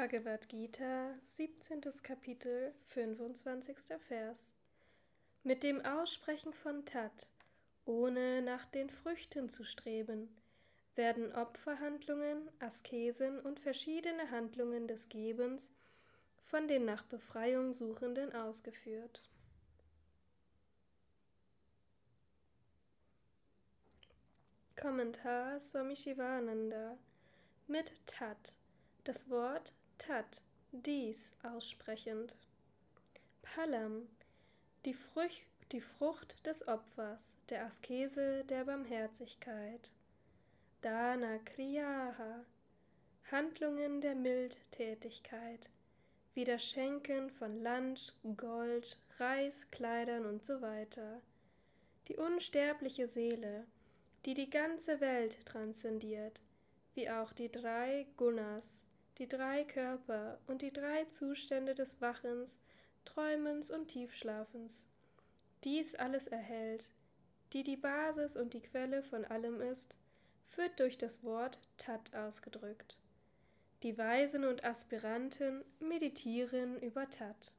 Bhagavad Gita, 17. Kapitel, 25. Vers. Mit dem Aussprechen von Tat, ohne nach den Früchten zu streben, werden Opferhandlungen, Askesen und verschiedene Handlungen des Gebens von den nach Befreiung Suchenden ausgeführt. Kommentar Swami Shivananda mit Tat. Das Wort Tat, dies aussprechend. Palam, die, Frucht, die Frucht des Opfers, der Askese, der Barmherzigkeit. Dana Kriyaha, Handlungen der Mildtätigkeit, wie das Schenken von Land, Gold, Reis, Kleidern und so weiter. Die unsterbliche Seele, die die ganze Welt transzendiert, wie auch die drei Gunas, die drei Körper und die drei Zustände des Wachens, Träumens und Tiefschlafens. Dies alles erhält, die die Basis und die Quelle von allem ist, wird durch das Wort Tat ausgedrückt. Die Weisen und Aspiranten meditieren über Tat.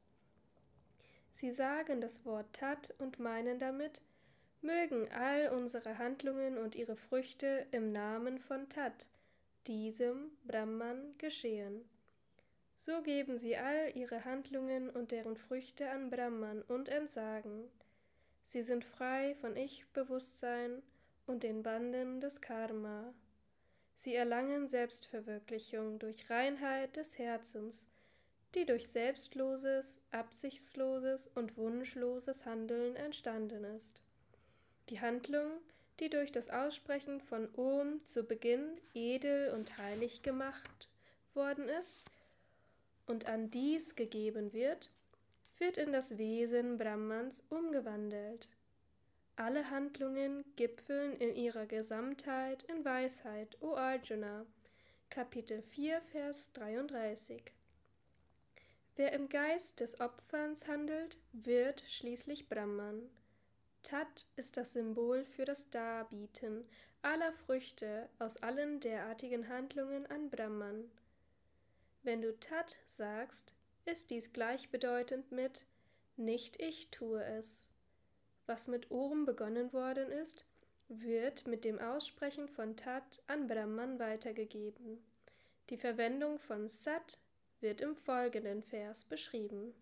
Sie sagen das Wort Tat und meinen damit, mögen all unsere Handlungen und ihre Früchte im Namen von Tat, diesem Brahman geschehen. So geben sie all ihre Handlungen und deren Früchte an Brahman und entsagen. Sie sind frei von Ich-Bewusstsein und den Banden des Karma. Sie erlangen Selbstverwirklichung durch Reinheit des Herzens, die durch selbstloses, absichtsloses und wunschloses Handeln entstanden ist. Die Handlung, die durch das Aussprechen von Om zu Beginn edel und heilig gemacht worden ist und an dies gegeben wird, wird in das Wesen Brahmans umgewandelt. Alle Handlungen gipfeln in ihrer Gesamtheit in Weisheit, O Arjuna. Kapitel 4, Vers 33. Wer im Geist des Opferns handelt, wird schließlich Brahman. Tat ist das Symbol für das Darbieten aller Früchte aus allen derartigen Handlungen an Brahman. Wenn du Tat sagst, ist dies gleichbedeutend mit nicht ich tue es. Was mit Ohren begonnen worden ist, wird mit dem Aussprechen von Tat an Brahman weitergegeben. Die Verwendung von Sat wird im folgenden Vers beschrieben.